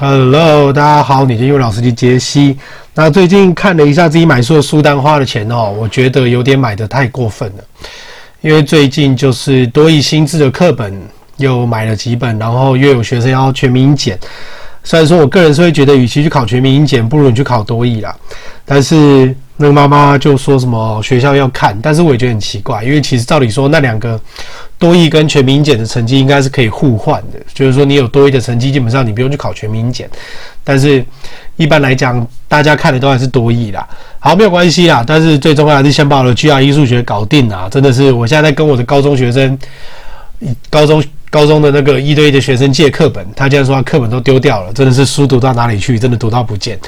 Hello，大家好，你是英文老师机杰西。那最近看了一下自己买书的书单，花的钱哦，我觉得有点买的太过分了。因为最近就是多益新制的课本又买了几本，然后又有学生要全民英检。虽然说我个人是会觉得，与其去考全民英检，不如你去考多益啦。但是那个妈妈就说什么学校要看，但是我也觉得很奇怪，因为其实照理说那两个多益跟全民检的成绩应该是可以互换的，就是说你有多益的成绩，基本上你不用去考全民检。但是一般来讲，大家看的都还是多益啦。好，没有关系啦。但是最重要还是先把我的 GRE 数学搞定啦。真的是，我现在在跟我的高中学生，高中。高中的那个一对一的学生借课本，他竟然说他课本都丢掉了，真的是书读到哪里去，真的读到不见。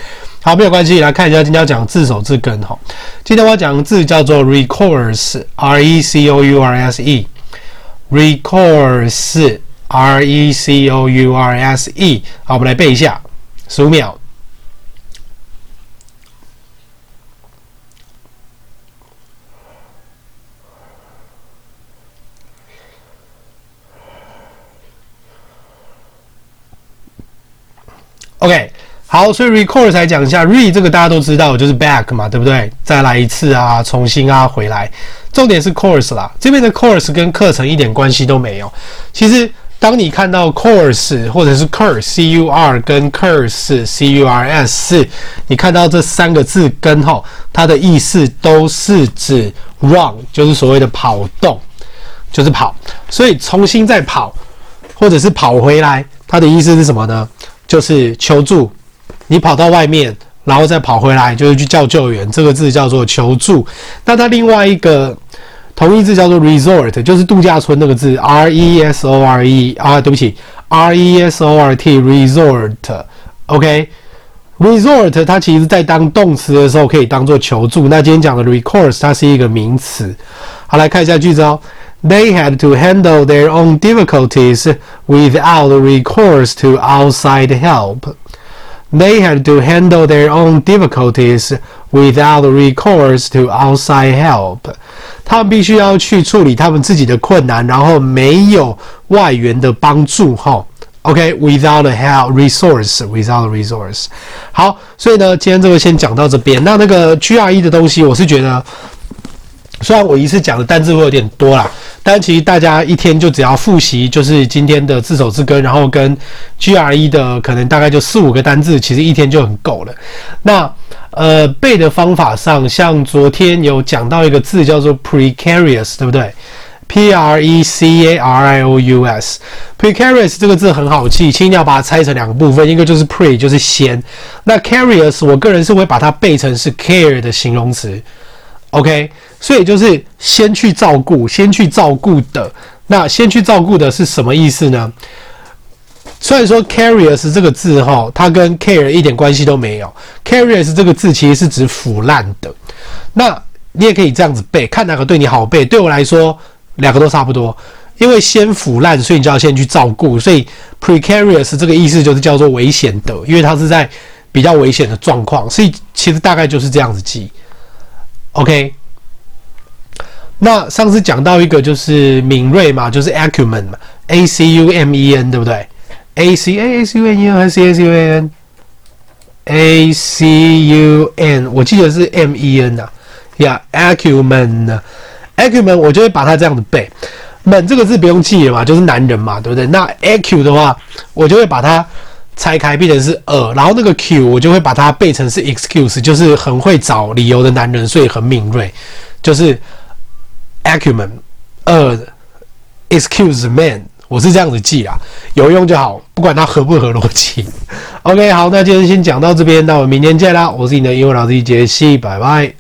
好，没有关系，来看一下今天要讲字首字根哈。今天我要讲的字叫做 recourse，r e c o u r s e，recourse，r e c o u r s e。好，我们来背一下，十五秒。OK，好，所以 recourse 来讲一下，re 这个大家都知道，就是 back 嘛，对不对？再来一次啊，重新啊，回来。重点是 course 啦，这边的 course 跟课程一点关系都没有。其实，当你看到 course 或者是 curs，c u r 跟 curs，c u r s，你看到这三个字根后，它的意思都是指 run，就是所谓的跑动，就是跑。所以重新再跑，或者是跑回来，它的意思是什么呢？就是求助，你跑到外面，然后再跑回来，就是去叫救援。这个字叫做求助。那它另外一个同义字叫做 resort，就是度假村那个字，r e s o r e 啊，对不起，r e s o r t resort。OK，resort 它其实在当动词的时候可以当做求助。那今天讲的 recourse 它是一个名词。好，来看一下句子哦。They had to handle their own difficulties without recourse to outside help. They had to handle their own difficulties without recourse to outside help. 他们必须要去处理他们自己的困难，然后没有外援的帮助。哈，OK，without help resource，without resource。好，所以呢，今天这个先讲到这边。那那个 GRE 的东西，我是觉得。虽然我一次讲的单字会有点多啦，但其实大家一天就只要复习，就是今天的字首字根，然后跟 GRE 的可能大概就四五个单字，其实一天就很够了。那呃背的方法上，像昨天有讲到一个字叫做 precarious，对不对？P R E C A R I O U S，precarious 这个字很好记，请你要把它拆成两个部分，一个就是 pre 就是先，那 carious 我个人是会把它背成是 care 的形容词。OK，所以就是先去照顾，先去照顾的。那先去照顾的是什么意思呢？虽然说 carious 这个字哈，它跟 care 一点关系都没有。carious 这个字其实是指腐烂的。那你也可以这样子背，看哪个对你好背。对我来说，两个都差不多。因为先腐烂，所以你就要先去照顾。所以 precarious 这个意思就是叫做危险的，因为它是在比较危险的状况。所以其实大概就是这样子记。OK，那上次讲到一个就是敏锐嘛，就是 acumen 嘛，A C U M E N 对不对？A C A C U M E N 还是 A C U M N？A C U N，我记得是 M E N 呐，呀，acumen，acumen，我就会把它这样子背。men 这个字不用记了嘛，就是男人嘛，对不对？那 acu 的话，我就会把它。拆开变成是呃，然后那个 Q 我就会把它背成是 excuse，就是很会找理由的男人，所以很敏锐，就是 acumen，呃，excuse me，我是这样子记啊，有用就好，不管它合不合逻辑。OK，好，那今天先讲到这边，那我们明天见啦，我是你的英文老师杰西，拜拜。